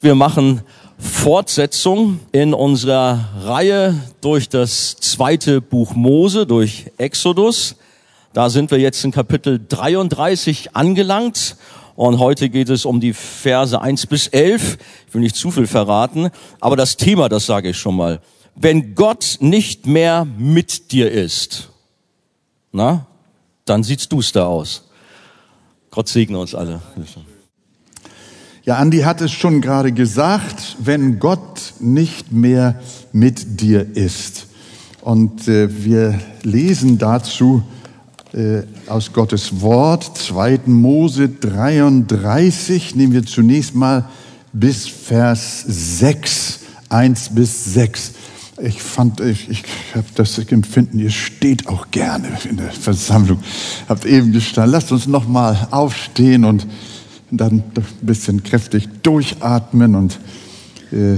Wir machen Fortsetzung in unserer Reihe durch das zweite Buch Mose, durch Exodus. Da sind wir jetzt in Kapitel 33 angelangt und heute geht es um die Verse 1 bis 11. Ich will nicht zu viel verraten, aber das Thema, das sage ich schon mal. Wenn Gott nicht mehr mit dir ist, na, dann sieht's duster aus. Gott segne uns alle. Ja, Andi hat es schon gerade gesagt, wenn Gott nicht mehr mit dir ist. Und äh, wir lesen dazu äh, aus Gottes Wort, 2. Mose 33, nehmen wir zunächst mal bis Vers 6, 1 bis 6. Ich fand, ich, ich habe das Empfinden, ihr steht auch gerne in der Versammlung. Habt eben gestanden. Lasst uns noch mal aufstehen und dann ein bisschen kräftig durchatmen und äh,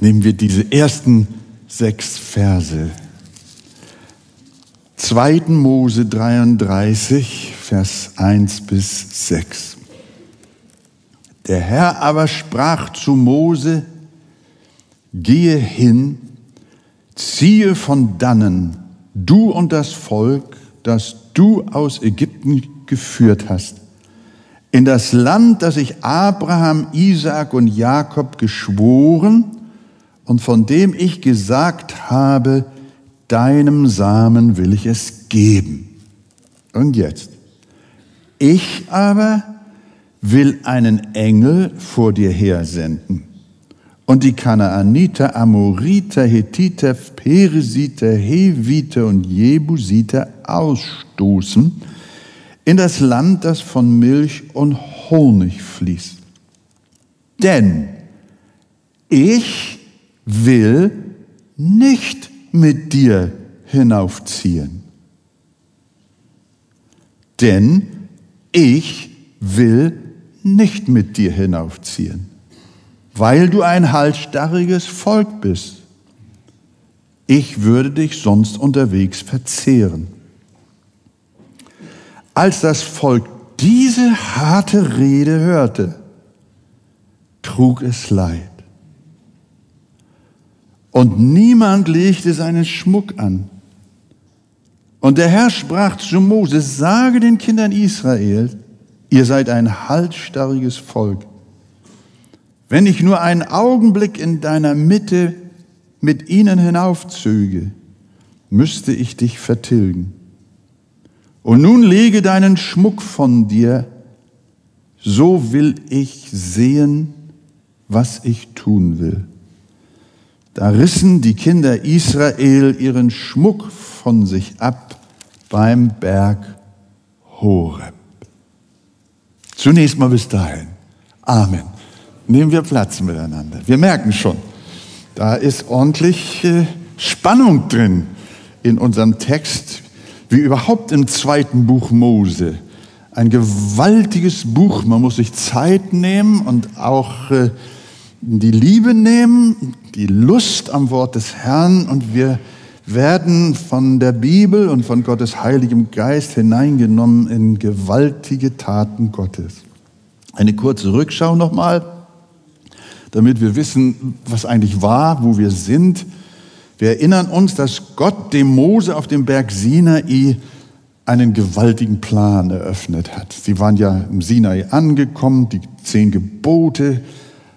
nehmen wir diese ersten sechs Verse. 2. Mose 33, Vers 1 bis 6. Der Herr aber sprach zu Mose, gehe hin, ziehe von dannen, du und das Volk, das du aus Ägypten geführt hast in das Land, das ich Abraham, Isaak und Jakob geschworen und von dem ich gesagt habe, deinem Samen will ich es geben. Und jetzt, ich aber will einen Engel vor dir hersenden und die Kanaaniter, Amoriter, Hethiter, Peresiter, Heviter und Jebusiter ausstoßen, in das Land, das von Milch und Honig fließt. Denn ich will nicht mit dir hinaufziehen. Denn ich will nicht mit dir hinaufziehen, weil du ein halsstarriges Volk bist. Ich würde dich sonst unterwegs verzehren. Als das Volk diese harte Rede hörte, trug es Leid. Und niemand legte seinen Schmuck an. Und der Herr sprach zu Moses, sage den Kindern Israel, ihr seid ein halsstarriges Volk. Wenn ich nur einen Augenblick in deiner Mitte mit ihnen hinaufzöge, müsste ich dich vertilgen. Und nun lege deinen Schmuck von dir, so will ich sehen, was ich tun will. Da rissen die Kinder Israel ihren Schmuck von sich ab beim Berg Horeb. Zunächst mal bis dahin. Amen. Nehmen wir Platz miteinander. Wir merken schon, da ist ordentlich äh, Spannung drin in unserem Text wie überhaupt im zweiten Buch Mose. Ein gewaltiges Buch. Man muss sich Zeit nehmen und auch äh, die Liebe nehmen, die Lust am Wort des Herrn und wir werden von der Bibel und von Gottes heiligem Geist hineingenommen in gewaltige Taten Gottes. Eine kurze Rückschau nochmal, damit wir wissen, was eigentlich war, wo wir sind. Wir erinnern uns, dass Gott dem Mose auf dem Berg Sinai einen gewaltigen Plan eröffnet hat. Sie waren ja im Sinai angekommen, die zehn Gebote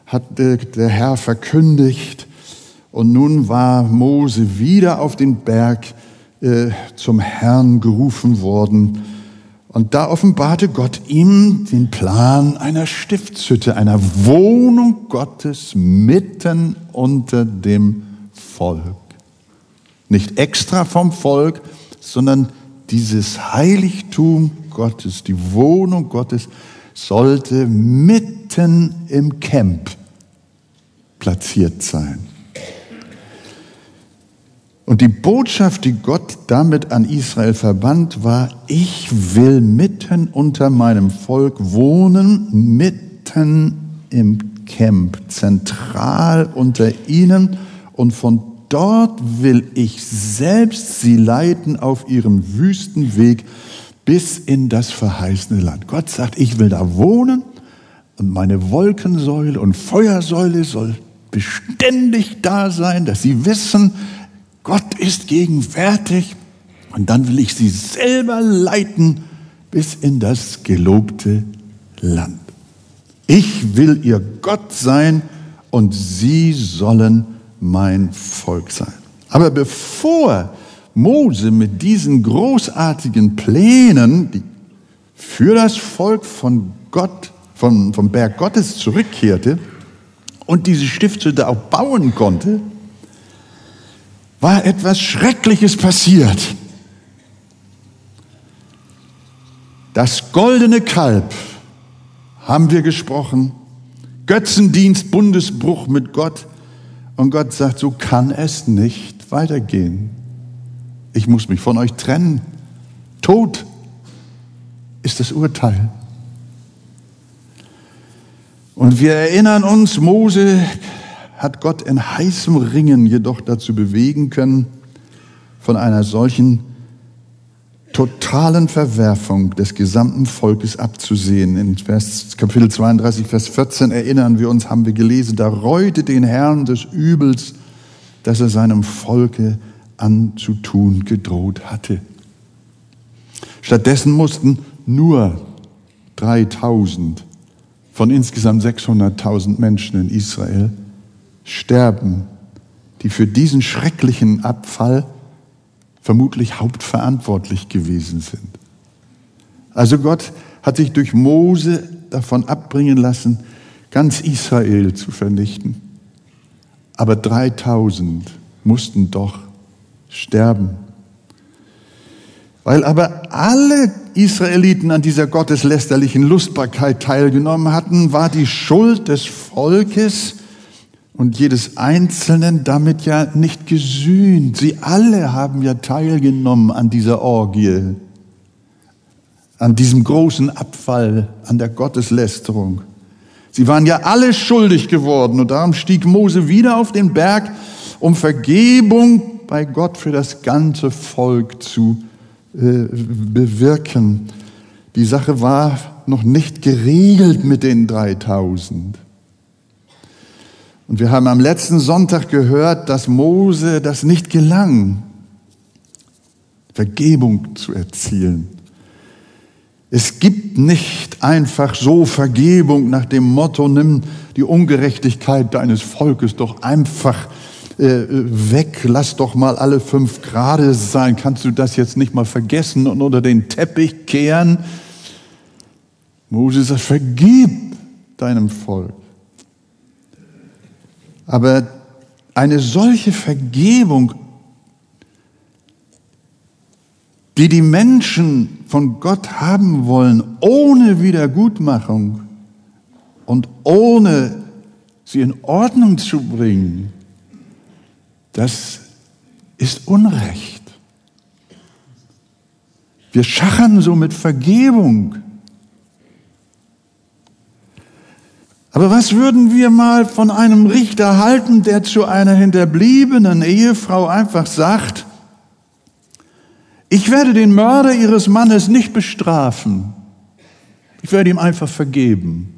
hat der Herr verkündigt und nun war Mose wieder auf den Berg äh, zum Herrn gerufen worden und da offenbarte Gott ihm den Plan einer Stiftshütte, einer Wohnung Gottes mitten unter dem Volk. Nicht extra vom Volk, sondern dieses Heiligtum Gottes, die Wohnung Gottes sollte mitten im Camp platziert sein. Und die Botschaft, die Gott damit an Israel verband, war, ich will mitten unter meinem Volk wohnen, mitten im Camp, zentral unter ihnen und von dort will ich selbst sie leiten auf ihrem Wüstenweg bis in das verheißene Land. Gott sagt, ich will da wohnen Und meine Wolkensäule und Feuersäule soll beständig da sein, dass sie wissen, Gott ist gegenwärtig. Und dann will ich sie selber leiten bis in das gelobte Land. Ich will ihr Gott sein und sie sollen mein Volk sein. Aber bevor Mose mit diesen großartigen Plänen für das Volk von Gott, vom, vom Berg Gottes zurückkehrte und diese Stiftshütte auch bauen konnte, war etwas Schreckliches passiert. Das goldene Kalb haben wir gesprochen, Götzendienst, Bundesbruch mit Gott. Und Gott sagt, so kann es nicht weitergehen. Ich muss mich von euch trennen. Tod ist das Urteil. Und wir erinnern uns, Mose hat Gott in heißem Ringen jedoch dazu bewegen können, von einer solchen totalen Verwerfung des gesamten Volkes abzusehen. In Vers, Kapitel 32, Vers 14 erinnern wir uns, haben wir gelesen, da reute den Herrn des Übels, das er seinem Volke anzutun gedroht hatte. Stattdessen mussten nur 3000 von insgesamt 600.000 Menschen in Israel sterben, die für diesen schrecklichen Abfall vermutlich hauptverantwortlich gewesen sind. Also Gott hat sich durch Mose davon abbringen lassen, ganz Israel zu vernichten. Aber 3000 mussten doch sterben. Weil aber alle Israeliten an dieser gotteslästerlichen Lustbarkeit teilgenommen hatten, war die Schuld des Volkes und jedes Einzelnen damit ja nicht gesühnt. Sie alle haben ja teilgenommen an dieser Orgie, an diesem großen Abfall, an der Gotteslästerung. Sie waren ja alle schuldig geworden und darum stieg Mose wieder auf den Berg, um Vergebung bei Gott für das ganze Volk zu äh, bewirken. Die Sache war noch nicht geregelt mit den 3000. Und wir haben am letzten Sonntag gehört, dass Mose das nicht gelang, Vergebung zu erzielen. Es gibt nicht einfach so Vergebung nach dem Motto, nimm die Ungerechtigkeit deines Volkes doch einfach äh, weg, lass doch mal alle fünf Grade sein, kannst du das jetzt nicht mal vergessen und unter den Teppich kehren? Moses sagt, vergib deinem Volk. Aber eine solche Vergebung, die die Menschen von Gott haben wollen, ohne Wiedergutmachung und ohne sie in Ordnung zu bringen, das ist Unrecht. Wir schachern so mit Vergebung. Aber was würden wir mal von einem Richter halten, der zu einer hinterbliebenen Ehefrau einfach sagt, ich werde den Mörder ihres Mannes nicht bestrafen, ich werde ihm einfach vergeben.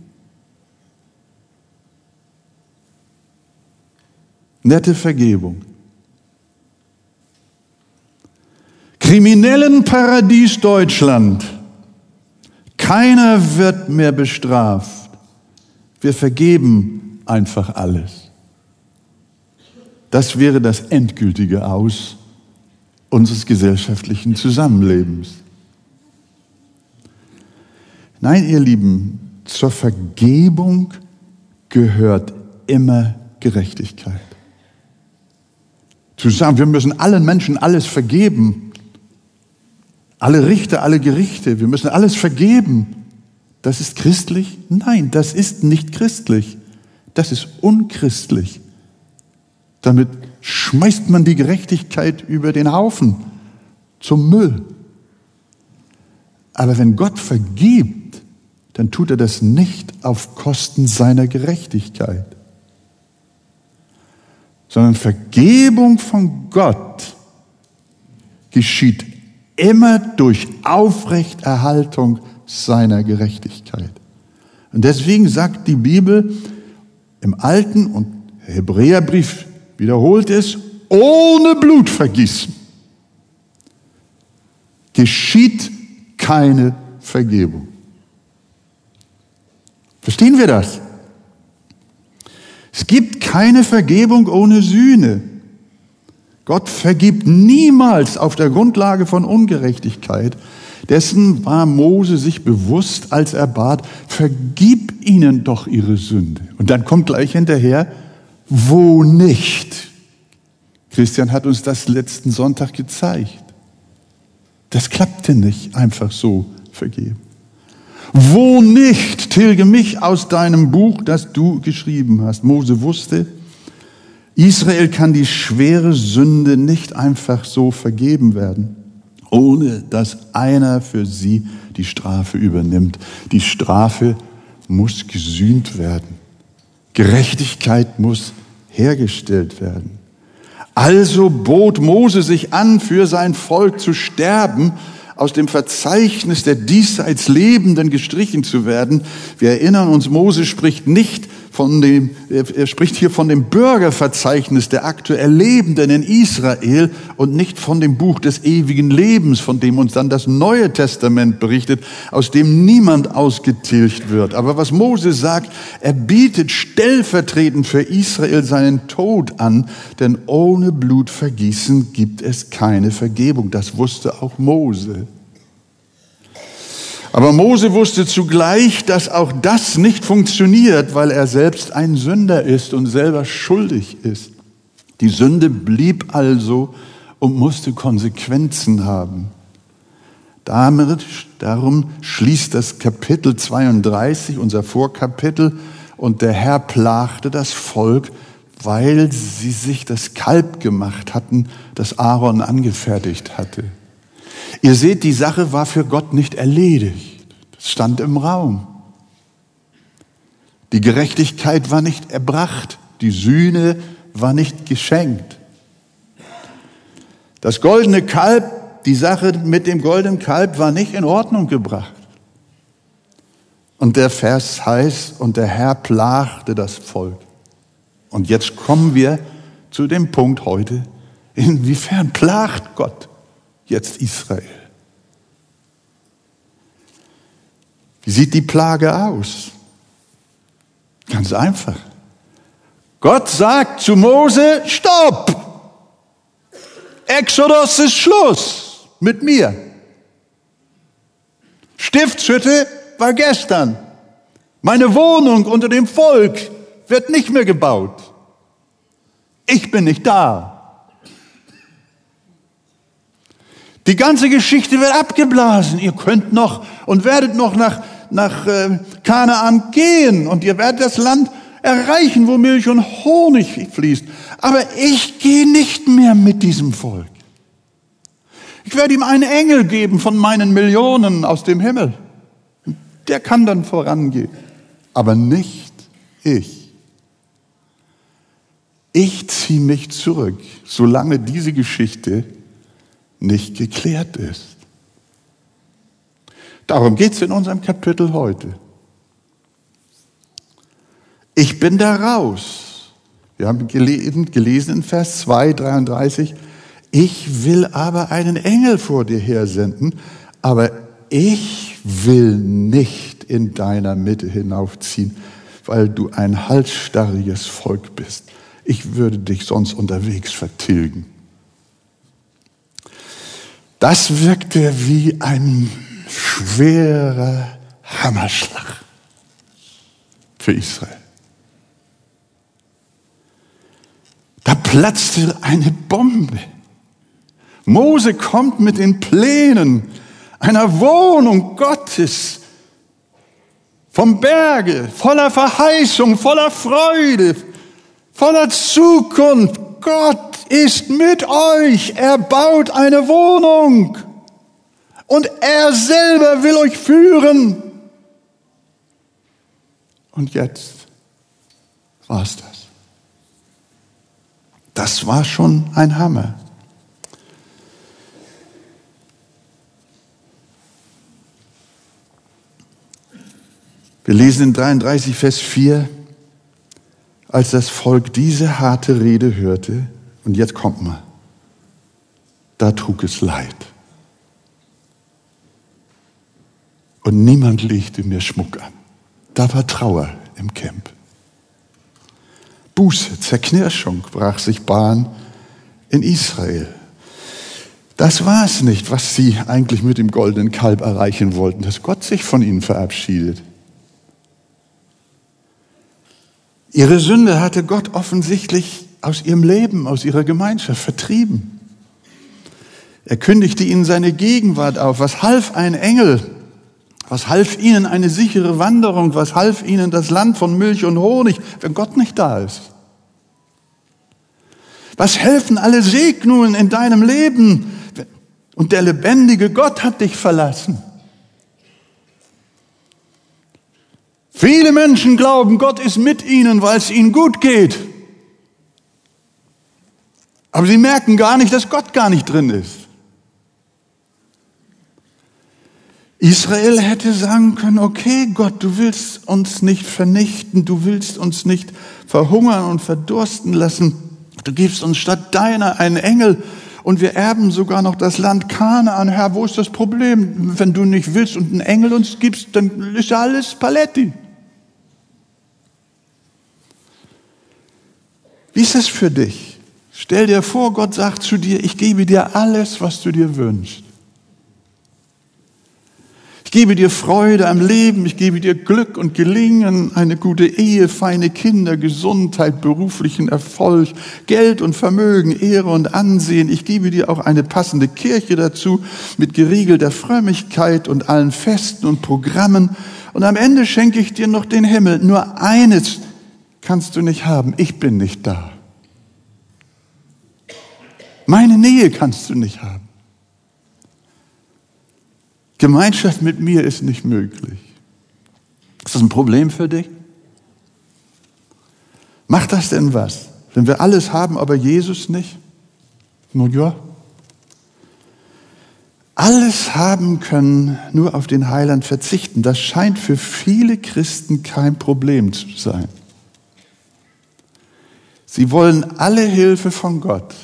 Nette Vergebung. Kriminellenparadies Deutschland. Keiner wird mehr bestraft. Wir vergeben einfach alles. Das wäre das endgültige Aus unseres gesellschaftlichen Zusammenlebens. Nein, ihr Lieben, zur Vergebung gehört immer Gerechtigkeit. Zu sagen, wir müssen allen Menschen alles vergeben, alle Richter, alle Gerichte, wir müssen alles vergeben, das ist christlich? Nein, das ist nicht christlich. Das ist unchristlich. Damit schmeißt man die Gerechtigkeit über den Haufen zum Müll. Aber wenn Gott vergibt, dann tut er das nicht auf Kosten seiner Gerechtigkeit, sondern Vergebung von Gott geschieht immer durch Aufrechterhaltung seiner Gerechtigkeit. Und deswegen sagt die Bibel im Alten und Hebräerbrief wiederholt es, ohne Blutvergießen geschieht keine Vergebung. Verstehen wir das? Es gibt keine Vergebung ohne Sühne. Gott vergibt niemals auf der Grundlage von Ungerechtigkeit. Dessen war Mose sich bewusst, als er bat, vergib ihnen doch ihre Sünde. Und dann kommt gleich hinterher, wo nicht. Christian hat uns das letzten Sonntag gezeigt. Das klappte nicht einfach so vergeben. Wo nicht, tilge mich aus deinem Buch, das du geschrieben hast. Mose wusste, Israel kann die schwere Sünde nicht einfach so vergeben werden, ohne dass einer für sie die Strafe übernimmt. Die Strafe muss gesühnt werden. Gerechtigkeit muss hergestellt werden. Also bot Mose sich an, für sein Volk zu sterben, aus dem Verzeichnis der diesseits Lebenden gestrichen zu werden. Wir erinnern uns, Mose spricht nicht von dem, er spricht hier von dem Bürgerverzeichnis der aktuell Lebenden in Israel und nicht von dem Buch des ewigen Lebens, von dem uns dann das Neue Testament berichtet, aus dem niemand ausgetilgt wird. Aber was Mose sagt, er bietet stellvertretend für Israel seinen Tod an, denn ohne Blutvergießen gibt es keine Vergebung. Das wusste auch Mose. Aber Mose wusste zugleich, dass auch das nicht funktioniert, weil er selbst ein Sünder ist und selber schuldig ist. Die Sünde blieb also und musste Konsequenzen haben. Damit, darum schließt das Kapitel 32, unser Vorkapitel, und der Herr plagte das Volk, weil sie sich das Kalb gemacht hatten, das Aaron angefertigt hatte. Ihr seht, die Sache war für Gott nicht erledigt. Das stand im Raum. Die Gerechtigkeit war nicht erbracht. Die Sühne war nicht geschenkt. Das goldene Kalb, die Sache mit dem goldenen Kalb war nicht in Ordnung gebracht. Und der Vers heißt, und der Herr plagte das Volk. Und jetzt kommen wir zu dem Punkt heute, inwiefern plagt Gott jetzt Israel. Wie sieht die Plage aus? Ganz einfach. Gott sagt zu Mose, stopp! Exodus ist Schluss mit mir. Stiftshütte war gestern. Meine Wohnung unter dem Volk wird nicht mehr gebaut. Ich bin nicht da. Die ganze Geschichte wird abgeblasen. Ihr könnt noch und werdet noch nach, nach äh, Kanaan gehen und ihr werdet das Land erreichen, wo Milch und Honig fließt. Aber ich gehe nicht mehr mit diesem Volk. Ich werde ihm einen Engel geben von meinen Millionen aus dem Himmel. Der kann dann vorangehen. Aber nicht ich. Ich ziehe mich zurück, solange diese Geschichte nicht geklärt ist. Darum geht es in unserem Kapitel heute. Ich bin da raus. Wir haben gelesen, gelesen in Vers 2, 33, ich will aber einen Engel vor dir hersenden, aber ich will nicht in deiner Mitte hinaufziehen, weil du ein halsstarriges Volk bist. Ich würde dich sonst unterwegs vertilgen. Das wirkte wie ein schwerer Hammerschlag für Israel. Da platzte eine Bombe. Mose kommt mit den Plänen einer Wohnung Gottes vom Berge, voller Verheißung, voller Freude, voller Zukunft. Gott ist mit euch. Er baut eine Wohnung. Und er selber will euch führen. Und jetzt war es das. Das war schon ein Hammer. Wir lesen in 33, Vers 4, als das Volk diese harte Rede hörte, und jetzt kommt mal, da trug es Leid. Und niemand legte mir Schmuck an. Da war Trauer im Camp. Buße, Zerknirschung brach sich Bahn in Israel. Das war es nicht, was sie eigentlich mit dem goldenen Kalb erreichen wollten, dass Gott sich von ihnen verabschiedet. Ihre Sünde hatte Gott offensichtlich aus ihrem Leben, aus ihrer Gemeinschaft vertrieben. Er kündigte ihnen seine Gegenwart auf. Was half ein Engel? Was half ihnen eine sichere Wanderung? Was half ihnen das Land von Milch und Honig, wenn Gott nicht da ist? Was helfen alle Segnungen in deinem Leben? Und der lebendige Gott hat dich verlassen. Viele Menschen glauben, Gott ist mit ihnen, weil es ihnen gut geht. Aber sie merken gar nicht, dass Gott gar nicht drin ist. Israel hätte sagen können, okay Gott, du willst uns nicht vernichten, du willst uns nicht verhungern und verdursten lassen. Du gibst uns statt deiner einen Engel und wir erben sogar noch das Land Kanaan. Herr, wo ist das Problem? Wenn du nicht willst und einen Engel uns gibst, dann ist ja alles Paletti. Wie ist das für dich? Stell dir vor, Gott sagt zu dir, ich gebe dir alles, was du dir wünschst. Ich gebe dir Freude am Leben, ich gebe dir Glück und Gelingen, eine gute Ehe, feine Kinder, Gesundheit, beruflichen Erfolg, Geld und Vermögen, Ehre und Ansehen. Ich gebe dir auch eine passende Kirche dazu mit geregelter Frömmigkeit und allen Festen und Programmen. Und am Ende schenke ich dir noch den Himmel. Nur eines kannst du nicht haben, ich bin nicht da. Meine Nähe kannst du nicht haben. Gemeinschaft mit mir ist nicht möglich. Ist das ein Problem für dich? Macht das denn was? Wenn wir alles haben, aber Jesus nicht? Nun ja. Alles haben können, nur auf den Heiland verzichten. Das scheint für viele Christen kein Problem zu sein. Sie wollen alle Hilfe von Gott.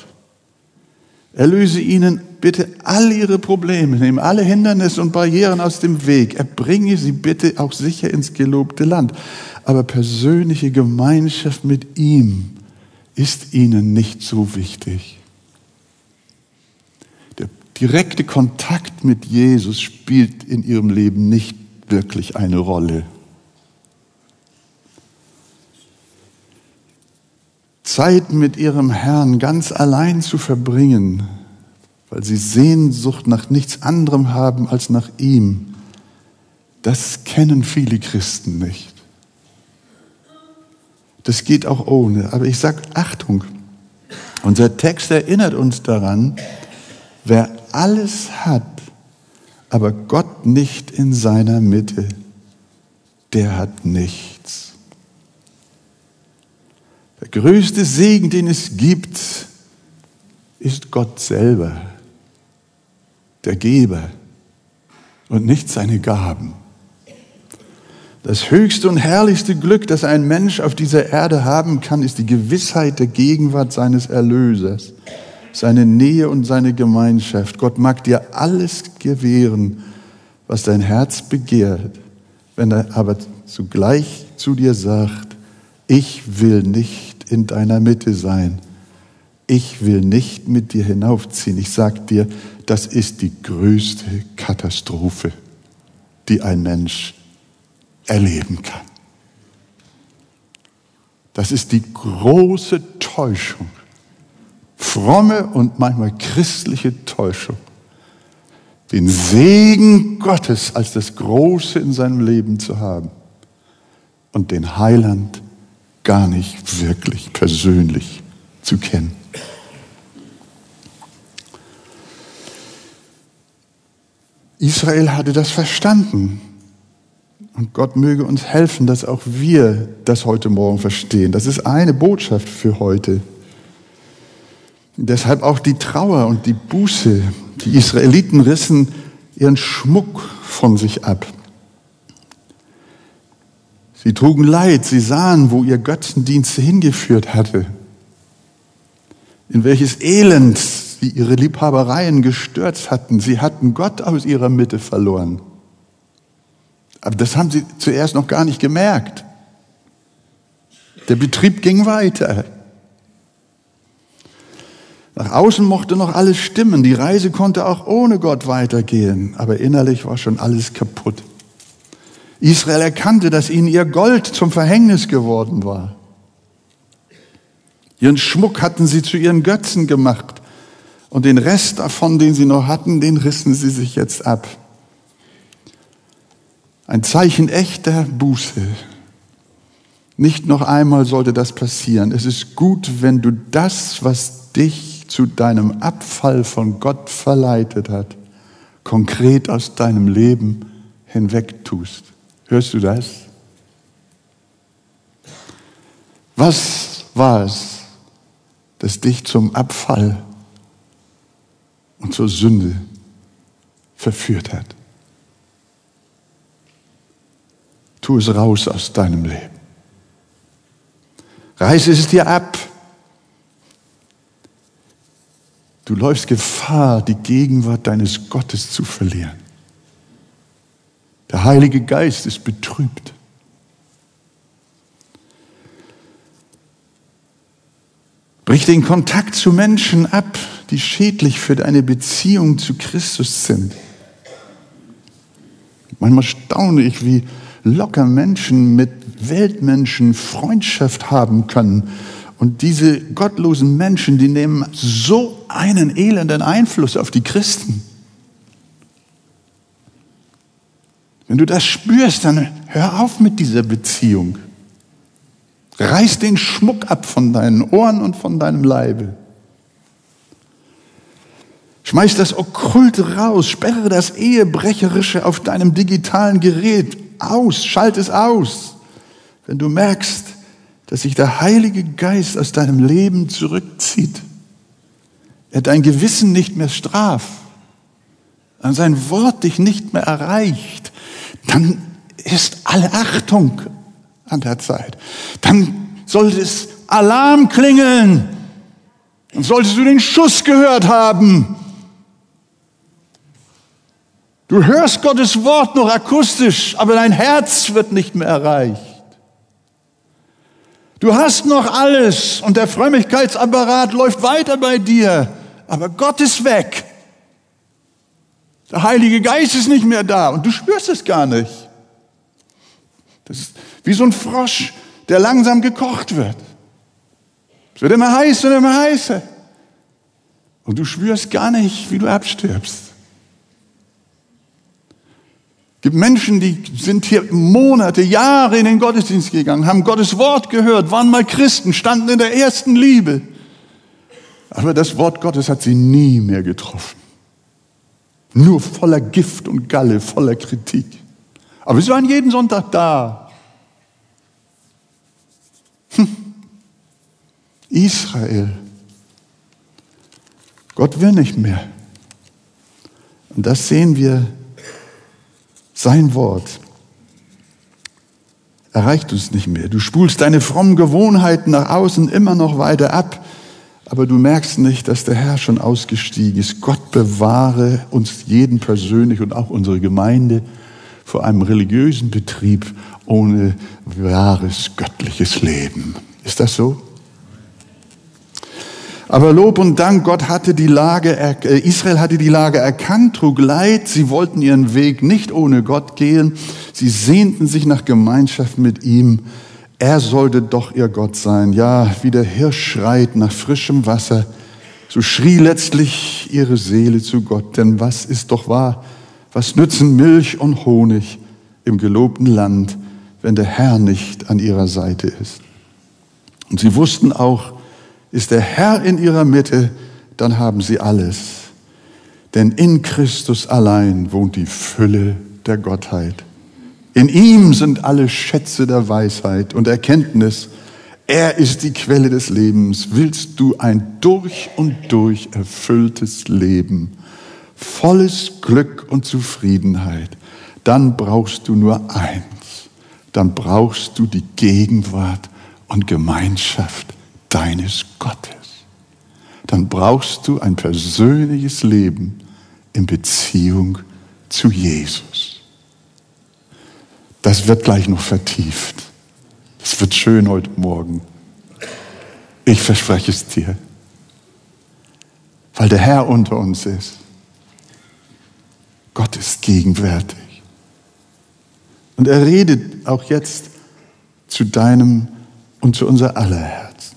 Erlöse ihnen bitte all ihre Probleme, nehme alle Hindernisse und Barrieren aus dem Weg. Erbringe sie bitte auch sicher ins gelobte Land. Aber persönliche Gemeinschaft mit ihm ist ihnen nicht so wichtig. Der direkte Kontakt mit Jesus spielt in ihrem Leben nicht wirklich eine Rolle. Zeit mit ihrem Herrn ganz allein zu verbringen, weil sie Sehnsucht nach nichts anderem haben als nach ihm, das kennen viele Christen nicht. Das geht auch ohne. Aber ich sage Achtung, unser Text erinnert uns daran, wer alles hat, aber Gott nicht in seiner Mitte, der hat nichts. Der größte Segen, den es gibt, ist Gott selber der Geber und nicht seine Gaben. Das höchste und herrlichste Glück, das ein Mensch auf dieser Erde haben kann, ist die Gewissheit der Gegenwart seines Erlösers, seine Nähe und seine Gemeinschaft. Gott mag dir alles gewähren, was dein Herz begehrt, wenn er aber zugleich zu dir sagt, ich will nicht in deiner Mitte sein, ich will nicht mit dir hinaufziehen. Ich sag dir, das ist die größte Katastrophe, die ein Mensch erleben kann. Das ist die große Täuschung, fromme und manchmal christliche Täuschung, den Segen Gottes als das Große in seinem Leben zu haben und den Heiland gar nicht wirklich persönlich zu kennen. Israel hatte das verstanden. Und Gott möge uns helfen, dass auch wir das heute Morgen verstehen. Das ist eine Botschaft für heute. Deshalb auch die Trauer und die Buße. Die Israeliten rissen ihren Schmuck von sich ab. Sie trugen Leid, sie sahen, wo ihr Götzendienst hingeführt hatte, in welches Elend sie ihre Liebhabereien gestürzt hatten. Sie hatten Gott aus ihrer Mitte verloren. Aber das haben sie zuerst noch gar nicht gemerkt. Der Betrieb ging weiter. Nach außen mochte noch alles stimmen. Die Reise konnte auch ohne Gott weitergehen. Aber innerlich war schon alles kaputt. Israel erkannte, dass ihnen ihr Gold zum Verhängnis geworden war. Ihren Schmuck hatten sie zu ihren Götzen gemacht. Und den Rest davon, den sie noch hatten, den rissen sie sich jetzt ab. Ein Zeichen echter Buße. Nicht noch einmal sollte das passieren. Es ist gut, wenn du das, was dich zu deinem Abfall von Gott verleitet hat, konkret aus deinem Leben hinweg tust. Hörst du das? Was war es, das dich zum Abfall und zur Sünde verführt hat? Tu es raus aus deinem Leben. Reiße es dir ab. Du läufst Gefahr, die Gegenwart deines Gottes zu verlieren. Der Heilige Geist ist betrübt. Brich den Kontakt zu Menschen ab, die schädlich für deine Beziehung zu Christus sind. Manchmal staune ich, wie locker Menschen mit Weltmenschen Freundschaft haben können. Und diese gottlosen Menschen, die nehmen so einen elenden Einfluss auf die Christen. Wenn du das spürst, dann hör auf mit dieser Beziehung. Reiß den Schmuck ab von deinen Ohren und von deinem Leibe. Schmeiß das Okkulte raus, sperre das Ehebrecherische auf deinem digitalen Gerät aus, schalt es aus. Wenn du merkst, dass sich der Heilige Geist aus deinem Leben zurückzieht, er dein Gewissen nicht mehr straft, an sein Wort dich nicht mehr erreicht, dann ist alle Achtung an der Zeit. Dann sollte es Alarm klingeln. Dann solltest du den Schuss gehört haben. Du hörst Gottes Wort noch akustisch, aber dein Herz wird nicht mehr erreicht. Du hast noch alles und der Frömmigkeitsapparat läuft weiter bei dir, aber Gott ist weg. Der Heilige Geist ist nicht mehr da und du spürst es gar nicht. Das ist wie so ein Frosch, der langsam gekocht wird. Es wird immer heißer und immer heißer. Und du spürst gar nicht, wie du abstirbst. Es gibt Menschen, die sind hier Monate, Jahre in den Gottesdienst gegangen, haben Gottes Wort gehört, waren mal Christen, standen in der ersten Liebe. Aber das Wort Gottes hat sie nie mehr getroffen. Nur voller Gift und Galle, voller Kritik. Aber sie waren jeden Sonntag da. Hm. Israel. Gott will nicht mehr. Und das sehen wir, sein Wort erreicht uns nicht mehr. Du spulst deine frommen Gewohnheiten nach außen immer noch weiter ab aber du merkst nicht, dass der Herr schon ausgestiegen ist. Gott bewahre uns jeden persönlich und auch unsere Gemeinde vor einem religiösen Betrieb ohne wahres göttliches Leben. Ist das so? Aber Lob und Dank, Gott hatte die Lage, äh, Israel hatte die Lage erkannt, trug Leid, sie wollten ihren Weg nicht ohne Gott gehen, sie sehnten sich nach Gemeinschaft mit ihm, er sollte doch ihr Gott sein. Ja, wie der Hirsch schreit nach frischem Wasser, so schrie letztlich ihre Seele zu Gott. Denn was ist doch wahr? Was nützen Milch und Honig im gelobten Land, wenn der Herr nicht an ihrer Seite ist? Und sie wussten auch, ist der Herr in ihrer Mitte, dann haben sie alles. Denn in Christus allein wohnt die Fülle der Gottheit. In ihm sind alle Schätze der Weisheit und Erkenntnis. Er ist die Quelle des Lebens. Willst du ein durch und durch erfülltes Leben, volles Glück und Zufriedenheit, dann brauchst du nur eins. dann brauchst du die Gegenwart und Gemeinschaft deines Gottes. Dann brauchst du ein persönliches Leben in Beziehung zu Jesus. Das wird gleich noch vertieft. Das wird schön heute Morgen. Ich verspreche es dir. Weil der Herr unter uns ist. Gott ist gegenwärtig. Und er redet auch jetzt zu deinem und zu unser aller Herzen.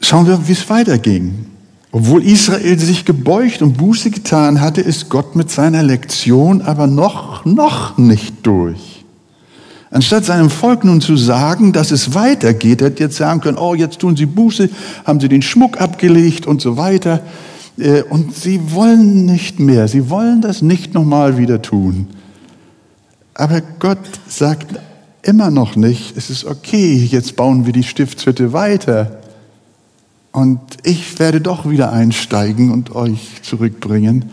Schauen wir, wie es weiterging. Obwohl Israel sich gebeugt und Buße getan hatte, ist Gott mit seiner Lektion aber noch, noch nicht durch. Anstatt seinem Volk nun zu sagen, dass es weitergeht, hätte jetzt sagen können, oh, jetzt tun sie Buße, haben sie den Schmuck abgelegt und so weiter. Äh, und sie wollen nicht mehr, sie wollen das nicht nochmal wieder tun. Aber Gott sagt immer noch nicht, es ist okay, jetzt bauen wir die Stiftshütte weiter. Und ich werde doch wieder einsteigen und euch zurückbringen.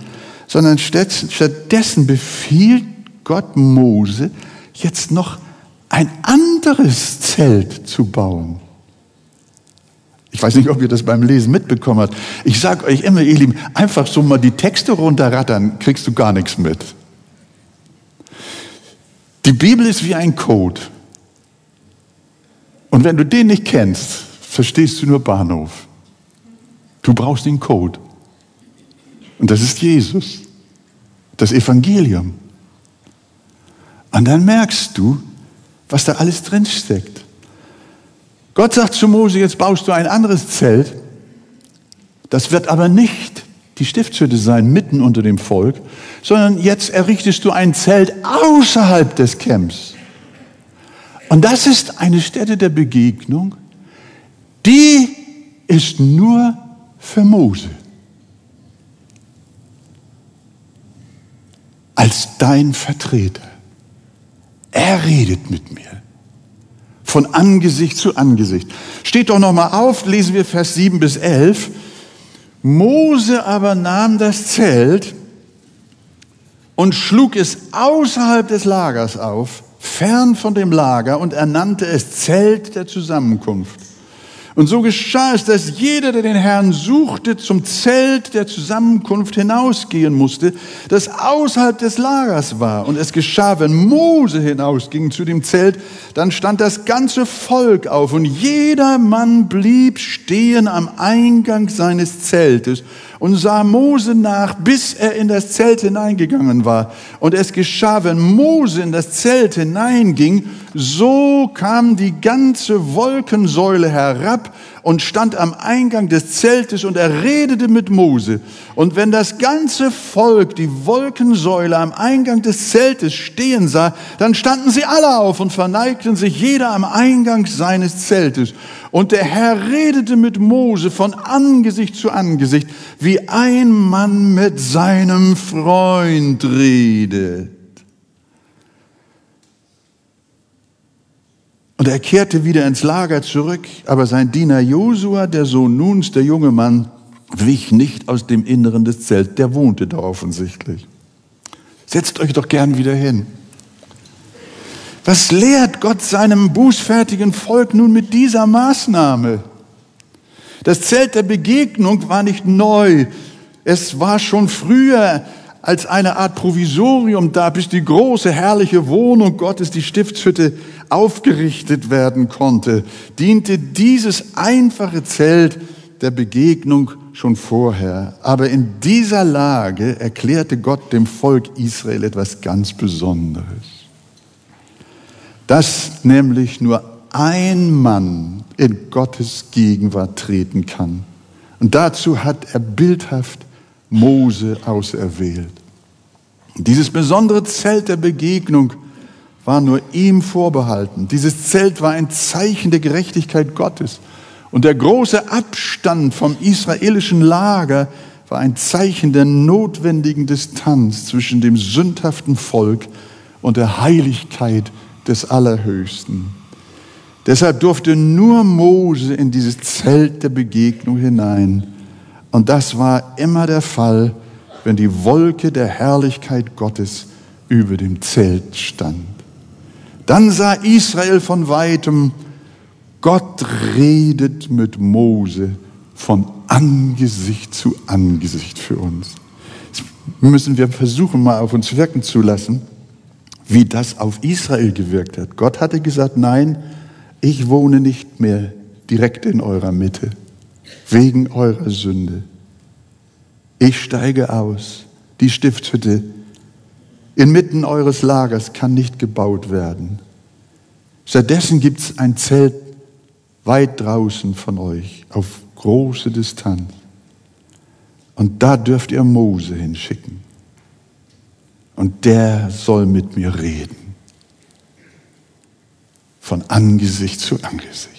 Sondern stattdessen befiehlt Gott Mose, jetzt noch ein anderes Zelt zu bauen. Ich weiß nicht, ob ihr das beim Lesen mitbekommen habt. Ich sage euch immer, ihr Lieben, einfach so mal die Texte runterrattern, kriegst du gar nichts mit. Die Bibel ist wie ein Code. Und wenn du den nicht kennst, verstehst du nur Bahnhof. Du brauchst den Code. Und das ist Jesus, das Evangelium. Und dann merkst du, was da alles drinsteckt. Gott sagt zu Mose, jetzt baust du ein anderes Zelt. Das wird aber nicht die Stiftshütte sein, mitten unter dem Volk, sondern jetzt errichtest du ein Zelt außerhalb des Camps. Und das ist eine Stätte der Begegnung, die ist nur für Mose. Als dein Vertreter. Er redet mit mir. Von Angesicht zu Angesicht. Steht doch nochmal auf, lesen wir Vers 7 bis 11. Mose aber nahm das Zelt und schlug es außerhalb des Lagers auf, fern von dem Lager, und ernannte es Zelt der Zusammenkunft. Und so geschah es, dass jeder, der den Herrn suchte, zum Zelt der Zusammenkunft hinausgehen musste, das außerhalb des Lagers war. Und es geschah, wenn Mose hinausging zu dem Zelt, dann stand das ganze Volk auf und jeder Mann blieb stehen am Eingang seines Zeltes und sah Mose nach, bis er in das Zelt hineingegangen war. Und es geschah, wenn Mose in das Zelt hineinging, so kam die ganze Wolkensäule herab und stand am Eingang des Zeltes und er redete mit Mose. Und wenn das ganze Volk die Wolkensäule am Eingang des Zeltes stehen sah, dann standen sie alle auf und verneigten sich jeder am Eingang seines Zeltes. Und der Herr redete mit Mose von Angesicht zu Angesicht, wie ein Mann mit seinem Freund redet. Und er kehrte wieder ins Lager zurück, aber sein Diener Josua, der Sohn Nuns, der junge Mann, wich nicht aus dem Inneren des Zelts. Der wohnte da offensichtlich. Setzt euch doch gern wieder hin. Was lehrt Gott seinem bußfertigen Volk nun mit dieser Maßnahme? Das Zelt der Begegnung war nicht neu. Es war schon früher als eine Art Provisorium da, bis die große, herrliche Wohnung Gottes, die Stiftshütte, aufgerichtet werden konnte, diente dieses einfache Zelt der Begegnung schon vorher. Aber in dieser Lage erklärte Gott dem Volk Israel etwas ganz Besonderes. Dass nämlich nur ein Mann in Gottes Gegenwart treten kann. Und dazu hat er bildhaft Mose auserwählt. Dieses besondere Zelt der Begegnung war nur ihm vorbehalten. Dieses Zelt war ein Zeichen der Gerechtigkeit Gottes. Und der große Abstand vom israelischen Lager war ein Zeichen der notwendigen Distanz zwischen dem sündhaften Volk und der Heiligkeit des Allerhöchsten. Deshalb durfte nur Mose in dieses Zelt der Begegnung hinein. Und das war immer der Fall, wenn die Wolke der Herrlichkeit Gottes über dem Zelt stand. Dann sah Israel von weitem, Gott redet mit Mose von Angesicht zu Angesicht für uns. Jetzt müssen wir versuchen, mal auf uns wirken zu lassen, wie das auf Israel gewirkt hat. Gott hatte gesagt, nein, ich wohne nicht mehr direkt in eurer Mitte, wegen eurer Sünde. Ich steige aus. Die Stiftshütte inmitten eures Lagers kann nicht gebaut werden. Stattdessen gibt es ein Zelt weit draußen von euch, auf große Distanz. Und da dürft ihr Mose hinschicken. Und der soll mit mir reden. Von Angesicht zu Angesicht.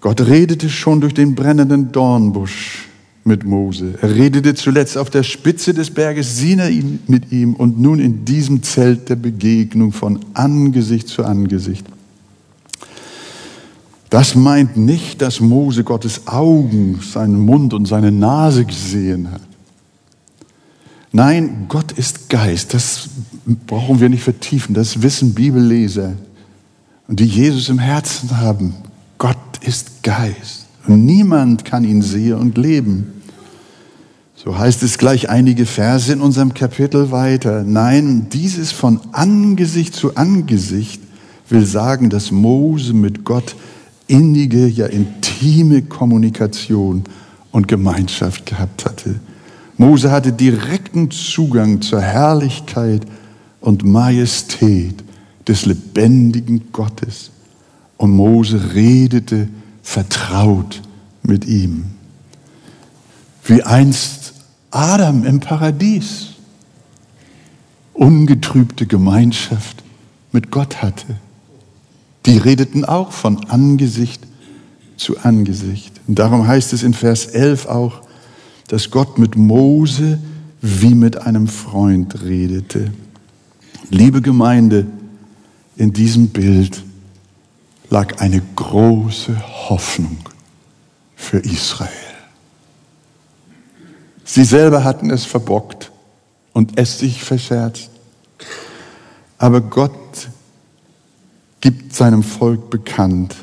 Gott redete schon durch den brennenden Dornbusch mit Mose. Er redete zuletzt auf der Spitze des Berges Sinai mit ihm und nun in diesem Zelt der Begegnung von Angesicht zu Angesicht. Das meint nicht, dass Mose Gottes Augen, seinen Mund und seine Nase gesehen hat. Nein, Gott ist Geist. Das brauchen wir nicht vertiefen. Das wissen Bibelleser. Die Jesus im Herzen haben. Gott ist Geist. Und niemand kann ihn sehen und leben. So heißt es gleich einige Verse in unserem Kapitel weiter. Nein, dieses von Angesicht zu Angesicht will sagen, dass Mose mit Gott innige, ja intime Kommunikation und Gemeinschaft gehabt hatte. Mose hatte direkten Zugang zur Herrlichkeit und Majestät des lebendigen Gottes und Mose redete vertraut mit ihm. Wie einst Adam im Paradies ungetrübte Gemeinschaft mit Gott hatte. Die redeten auch von Angesicht zu Angesicht. Und darum heißt es in Vers 11 auch, dass Gott mit Mose wie mit einem Freund redete. Liebe Gemeinde, in diesem Bild lag eine große Hoffnung für Israel. Sie selber hatten es verbockt und es sich verscherzt. Aber Gott gibt seinem Volk bekannt,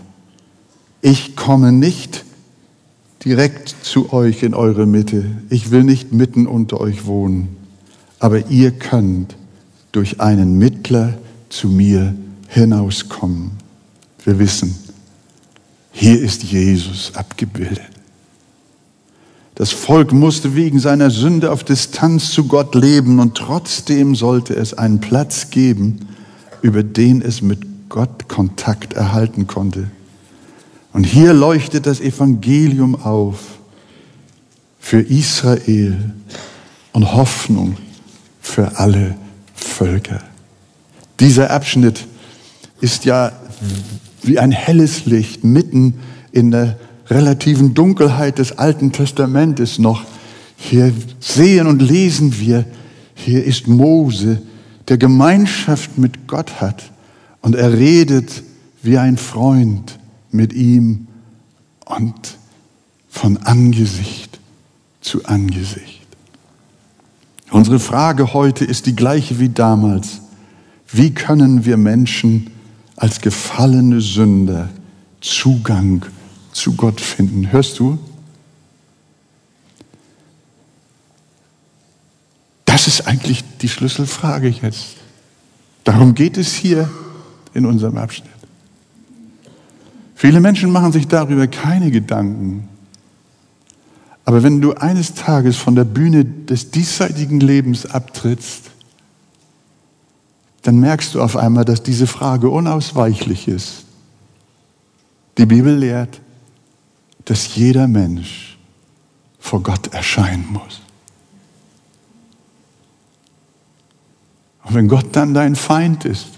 ich komme nicht direkt zu euch in eure Mitte. Ich will nicht mitten unter euch wohnen. Aber ihr könnt durch einen Mittler zu mir hinauskommen. Wir wissen, hier ist Jesus abgebildet. Das Volk musste wegen seiner Sünde auf Distanz zu Gott leben und trotzdem sollte es einen Platz geben, über den es mit Gott Kontakt erhalten konnte. Und hier leuchtet das Evangelium auf für Israel und Hoffnung für alle Völker. Dieser Abschnitt ist ja wie ein helles Licht mitten in der relativen Dunkelheit des Alten Testamentes noch. Hier sehen und lesen wir, hier ist Mose, der Gemeinschaft mit Gott hat und er redet wie ein Freund mit ihm und von Angesicht zu Angesicht. Unsere Frage heute ist die gleiche wie damals. Wie können wir Menschen als gefallene Sünder Zugang zu Gott finden. Hörst du? Das ist eigentlich die Schlüsselfrage jetzt. Darum geht es hier in unserem Abschnitt. Viele Menschen machen sich darüber keine Gedanken. Aber wenn du eines Tages von der Bühne des diesseitigen Lebens abtrittst, dann merkst du auf einmal, dass diese Frage unausweichlich ist. Die Bibel lehrt, dass jeder Mensch vor Gott erscheinen muss. Und wenn Gott dann dein Feind ist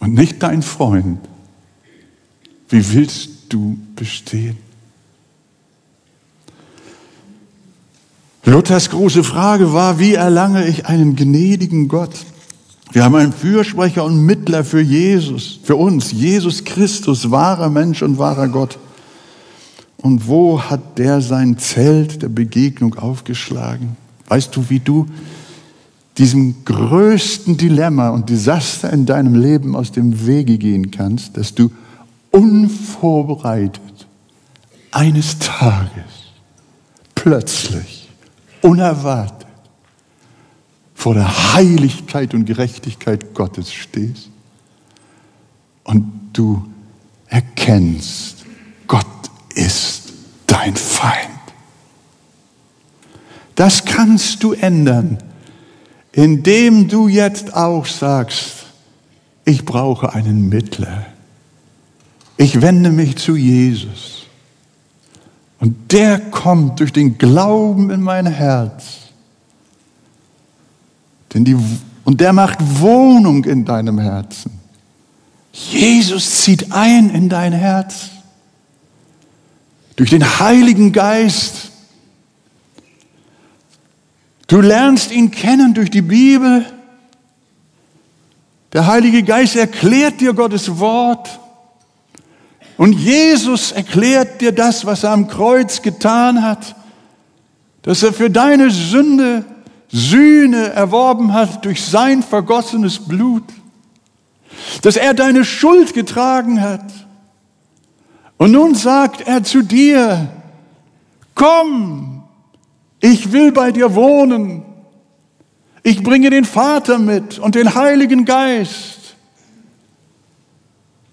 und nicht dein Freund, wie willst du bestehen? Luthers große Frage war, wie erlange ich einen gnädigen Gott? Wir haben einen Fürsprecher und Mittler für Jesus, für uns, Jesus Christus, wahrer Mensch und wahrer Gott. Und wo hat der sein Zelt der Begegnung aufgeschlagen? Weißt du, wie du diesem größten Dilemma und Desaster in deinem Leben aus dem Wege gehen kannst, dass du unvorbereitet eines Tages plötzlich, unerwartet vor der Heiligkeit und Gerechtigkeit Gottes stehst und du erkennst, Gott ist dein Feind. Das kannst du ändern, indem du jetzt auch sagst, ich brauche einen Mittler. Ich wende mich zu Jesus. Und der kommt durch den Glauben in mein Herz. Denn die, und der macht Wohnung in deinem Herzen. Jesus zieht ein in dein Herz. Durch den Heiligen Geist. Du lernst ihn kennen durch die Bibel. Der Heilige Geist erklärt dir Gottes Wort. Und Jesus erklärt dir das, was er am Kreuz getan hat, dass er für deine Sünde Sühne erworben hat durch sein vergossenes Blut, dass er deine Schuld getragen hat. Und nun sagt er zu dir, komm, ich will bei dir wohnen. Ich bringe den Vater mit und den Heiligen Geist.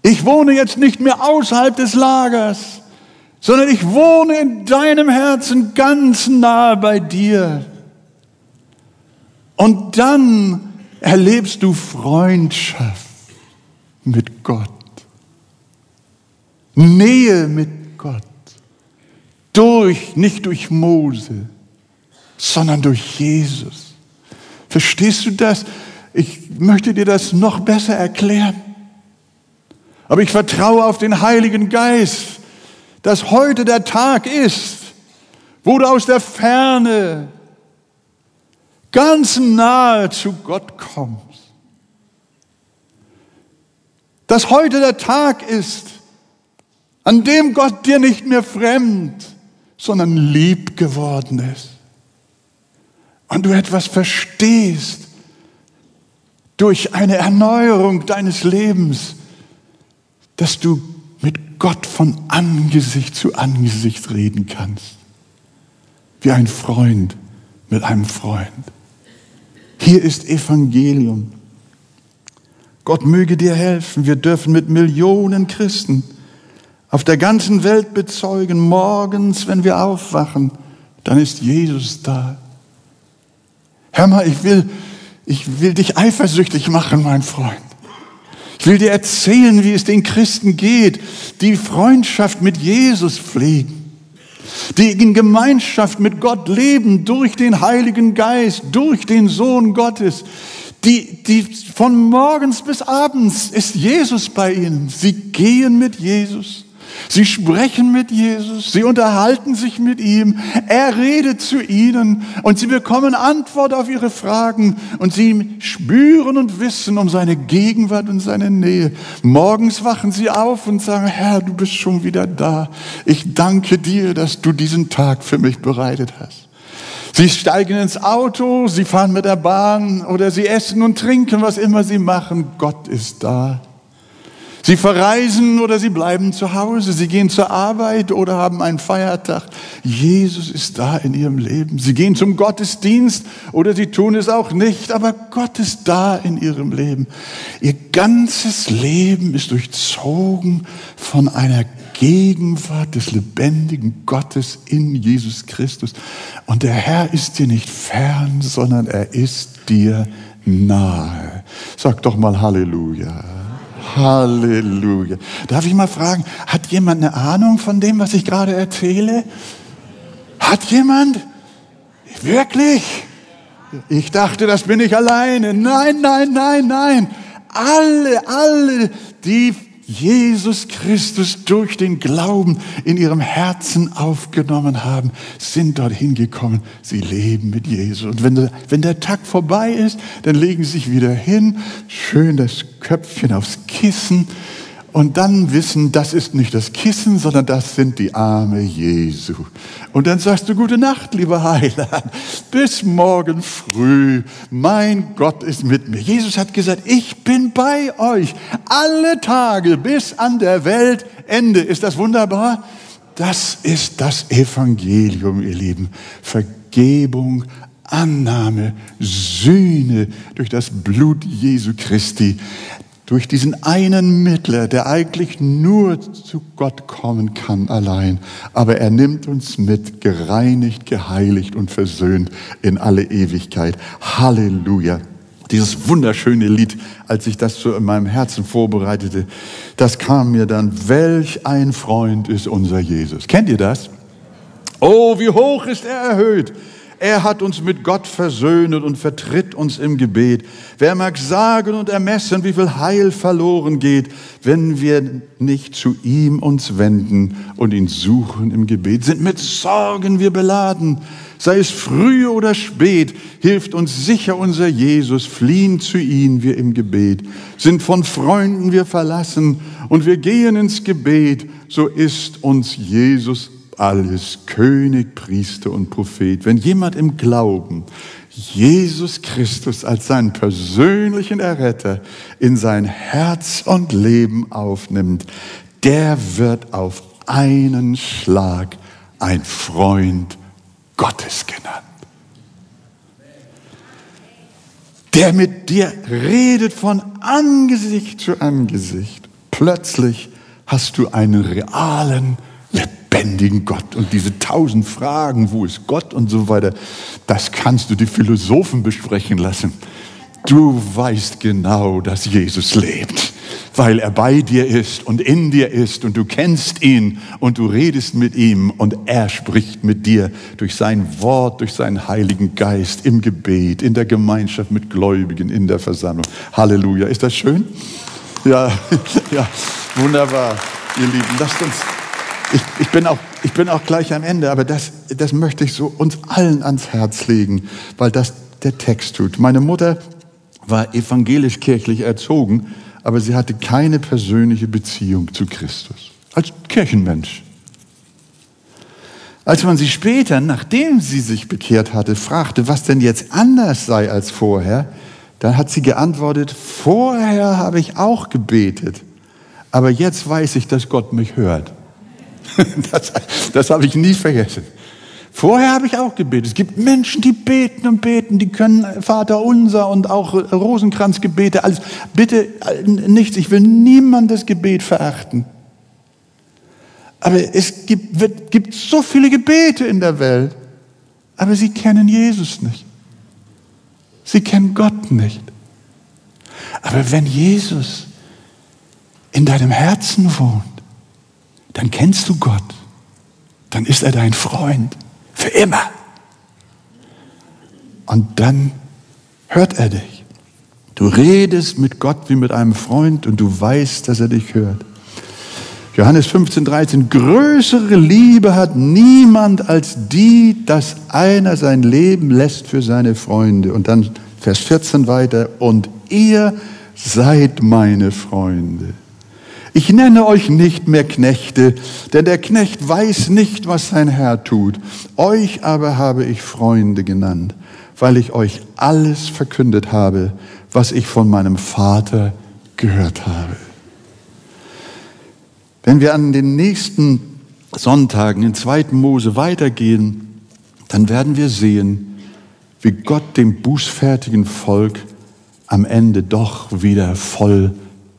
Ich wohne jetzt nicht mehr außerhalb des Lagers, sondern ich wohne in deinem Herzen ganz nahe bei dir. Und dann erlebst du Freundschaft mit Gott, Nähe mit Gott, durch, nicht durch Mose, sondern durch Jesus. Verstehst du das? Ich möchte dir das noch besser erklären. Aber ich vertraue auf den Heiligen Geist, dass heute der Tag ist, wo du aus der Ferne ganz nahe zu Gott kommst. Dass heute der Tag ist, an dem Gott dir nicht mehr fremd, sondern lieb geworden ist. Und du etwas verstehst durch eine Erneuerung deines Lebens, dass du mit Gott von Angesicht zu Angesicht reden kannst. Wie ein Freund mit einem Freund. Hier ist Evangelium. Gott möge dir helfen. Wir dürfen mit Millionen Christen auf der ganzen Welt bezeugen, morgens, wenn wir aufwachen, dann ist Jesus da. Hör mal, ich will, ich will dich eifersüchtig machen, mein Freund. Ich will dir erzählen, wie es den Christen geht, die Freundschaft mit Jesus pflegen, die in Gemeinschaft mit Gott leben durch den Heiligen Geist, durch den Sohn Gottes. Die, die von morgens bis abends ist Jesus bei ihnen. Sie gehen mit Jesus. Sie sprechen mit Jesus, sie unterhalten sich mit ihm, er redet zu ihnen und sie bekommen Antwort auf ihre Fragen und sie spüren und wissen um seine Gegenwart und seine Nähe. Morgens wachen sie auf und sagen, Herr, du bist schon wieder da. Ich danke dir, dass du diesen Tag für mich bereitet hast. Sie steigen ins Auto, sie fahren mit der Bahn oder sie essen und trinken, was immer sie machen. Gott ist da. Sie verreisen oder sie bleiben zu Hause. Sie gehen zur Arbeit oder haben einen Feiertag. Jesus ist da in ihrem Leben. Sie gehen zum Gottesdienst oder sie tun es auch nicht, aber Gott ist da in ihrem Leben. Ihr ganzes Leben ist durchzogen von einer Gegenwart des lebendigen Gottes in Jesus Christus. Und der Herr ist dir nicht fern, sondern er ist dir nahe. Sag doch mal Halleluja. Halleluja. Darf ich mal fragen, hat jemand eine Ahnung von dem, was ich gerade erzähle? Hat jemand? Wirklich? Ich dachte, das bin ich alleine. Nein, nein, nein, nein. Alle, alle, die Jesus Christus durch den Glauben in ihrem Herzen aufgenommen haben, sind dorthin gekommen. Sie leben mit Jesus. Und wenn der, wenn der Tag vorbei ist, dann legen sie sich wieder hin, schön das Köpfchen aufs Kissen und dann wissen, das ist nicht das Kissen, sondern das sind die Arme Jesu. Und dann sagst du, gute Nacht, lieber Heiland, bis morgen früh, mein Gott ist mit mir. Jesus hat gesagt, ich bin bei euch alle Tage bis an der Weltende. Ist das wunderbar? Das ist das Evangelium, ihr Lieben. Vergebung, Annahme, Sühne durch das Blut Jesu Christi durch diesen einen Mittler, der eigentlich nur zu Gott kommen kann allein. Aber er nimmt uns mit, gereinigt, geheiligt und versöhnt in alle Ewigkeit. Halleluja. Dieses wunderschöne Lied, als ich das so in meinem Herzen vorbereitete, das kam mir dann, welch ein Freund ist unser Jesus. Kennt ihr das? Oh, wie hoch ist er erhöht er hat uns mit Gott versöhnt und vertritt uns im Gebet. Wer mag sagen und ermessen, wie viel Heil verloren geht, wenn wir nicht zu ihm uns wenden und ihn suchen im Gebet. Sind mit Sorgen wir beladen, sei es früh oder spät, hilft uns sicher unser Jesus, fliehen zu ihm wir im Gebet. Sind von Freunden wir verlassen und wir gehen ins Gebet, so ist uns Jesus alles, König, Priester und Prophet. Wenn jemand im Glauben Jesus Christus als seinen persönlichen Erretter in sein Herz und Leben aufnimmt, der wird auf einen Schlag ein Freund Gottes genannt. Der mit dir redet von Angesicht zu Angesicht. Plötzlich hast du einen realen lebendigen Gott. Und diese tausend Fragen, wo ist Gott und so weiter, das kannst du die Philosophen besprechen lassen. Du weißt genau, dass Jesus lebt, weil er bei dir ist und in dir ist und du kennst ihn und du redest mit ihm und er spricht mit dir durch sein Wort, durch seinen Heiligen Geist im Gebet, in der Gemeinschaft mit Gläubigen, in der Versammlung. Halleluja. Ist das schön? Ja, ja, wunderbar, ihr Lieben. Lasst uns ich, ich, bin auch, ich bin auch gleich am Ende, aber das, das möchte ich so uns allen ans Herz legen, weil das der Text tut. Meine Mutter war evangelisch-kirchlich erzogen, aber sie hatte keine persönliche Beziehung zu Christus. Als Kirchenmensch. Als man sie später, nachdem sie sich bekehrt hatte, fragte, was denn jetzt anders sei als vorher, dann hat sie geantwortet, vorher habe ich auch gebetet, aber jetzt weiß ich, dass Gott mich hört. Das, das habe ich nie vergessen. Vorher habe ich auch gebetet. Es gibt Menschen, die beten und beten, die können Vater unser und auch Rosenkranzgebete, alles. Bitte äh, nichts, ich will niemandes Gebet verachten. Aber es gibt, wird, gibt so viele Gebete in der Welt, aber sie kennen Jesus nicht. Sie kennen Gott nicht. Aber wenn Jesus in deinem Herzen wohnt, dann kennst du Gott. Dann ist er dein Freund. Für immer. Und dann hört er dich. Du redest mit Gott wie mit einem Freund und du weißt, dass er dich hört. Johannes 15, 13. Größere Liebe hat niemand als die, dass einer sein Leben lässt für seine Freunde. Und dann Vers 14 weiter. Und ihr seid meine Freunde. Ich nenne euch nicht mehr Knechte, denn der Knecht weiß nicht, was sein Herr tut. Euch aber habe ich Freunde genannt, weil ich euch alles verkündet habe, was ich von meinem Vater gehört habe. Wenn wir an den nächsten Sonntagen in 2. Mose weitergehen, dann werden wir sehen, wie Gott dem bußfertigen Volk am Ende doch wieder voll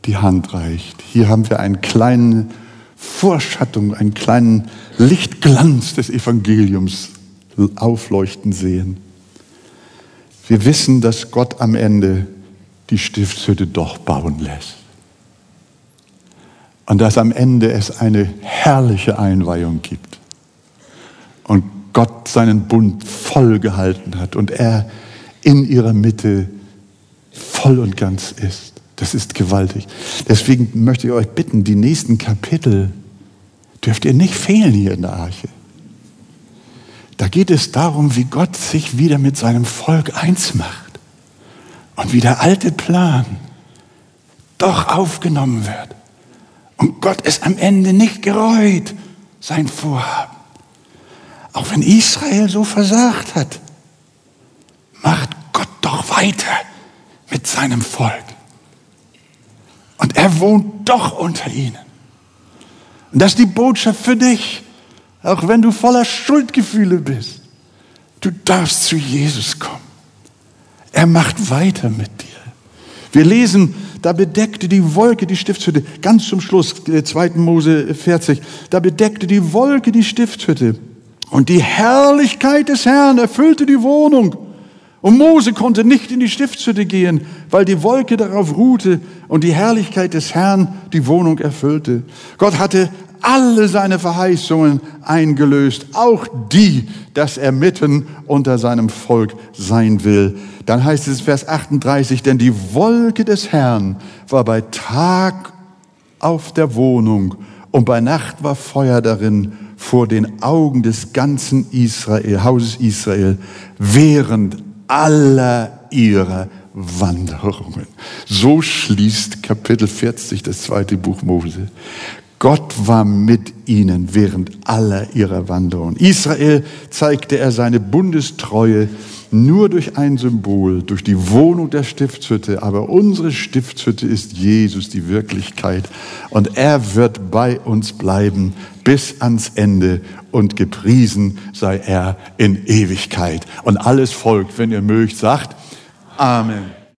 die Hand reicht. Hier haben wir einen kleinen Vorschattung, einen kleinen Lichtglanz des Evangeliums aufleuchten sehen. Wir wissen, dass Gott am Ende die Stiftshütte doch bauen lässt. Und dass am Ende es eine herrliche Einweihung gibt. Und Gott seinen Bund voll gehalten hat und er in ihrer Mitte voll und ganz ist. Das ist gewaltig. Deswegen möchte ich euch bitten, die nächsten Kapitel dürft ihr nicht fehlen hier in der Arche. Da geht es darum, wie Gott sich wieder mit seinem Volk eins macht und wie der alte Plan doch aufgenommen wird Und Gott ist am Ende nicht gereut, sein Vorhaben. Auch wenn Israel so versagt hat, macht Gott doch weiter mit seinem Volk. Und er wohnt doch unter ihnen. Und das ist die Botschaft für dich, auch wenn du voller Schuldgefühle bist. Du darfst zu Jesus kommen. Er macht weiter mit dir. Wir lesen, da bedeckte die Wolke die Stiftshütte. Ganz zum Schluss, 2. Mose 40. Da bedeckte die Wolke die Stiftshütte. Und die Herrlichkeit des Herrn erfüllte die Wohnung. Und Mose konnte nicht in die Stiftshütte gehen, weil die Wolke darauf ruhte und die Herrlichkeit des Herrn die Wohnung erfüllte. Gott hatte alle seine Verheißungen eingelöst, auch die, dass er mitten unter seinem Volk sein will. Dann heißt es Vers 38, denn die Wolke des Herrn war bei Tag auf der Wohnung und bei Nacht war Feuer darin vor den Augen des ganzen Israel, Hauses Israel, während aller ihrer Wanderungen. So schließt Kapitel 40 das zweite Buch Mose. Gott war mit ihnen während aller ihrer Wanderungen. Israel zeigte er seine Bundestreue nur durch ein Symbol, durch die Wohnung der Stiftshütte. Aber unsere Stiftshütte ist Jesus, die Wirklichkeit. Und er wird bei uns bleiben bis ans Ende. Und gepriesen sei er in Ewigkeit. Und alles folgt, wenn ihr mögt, sagt Amen.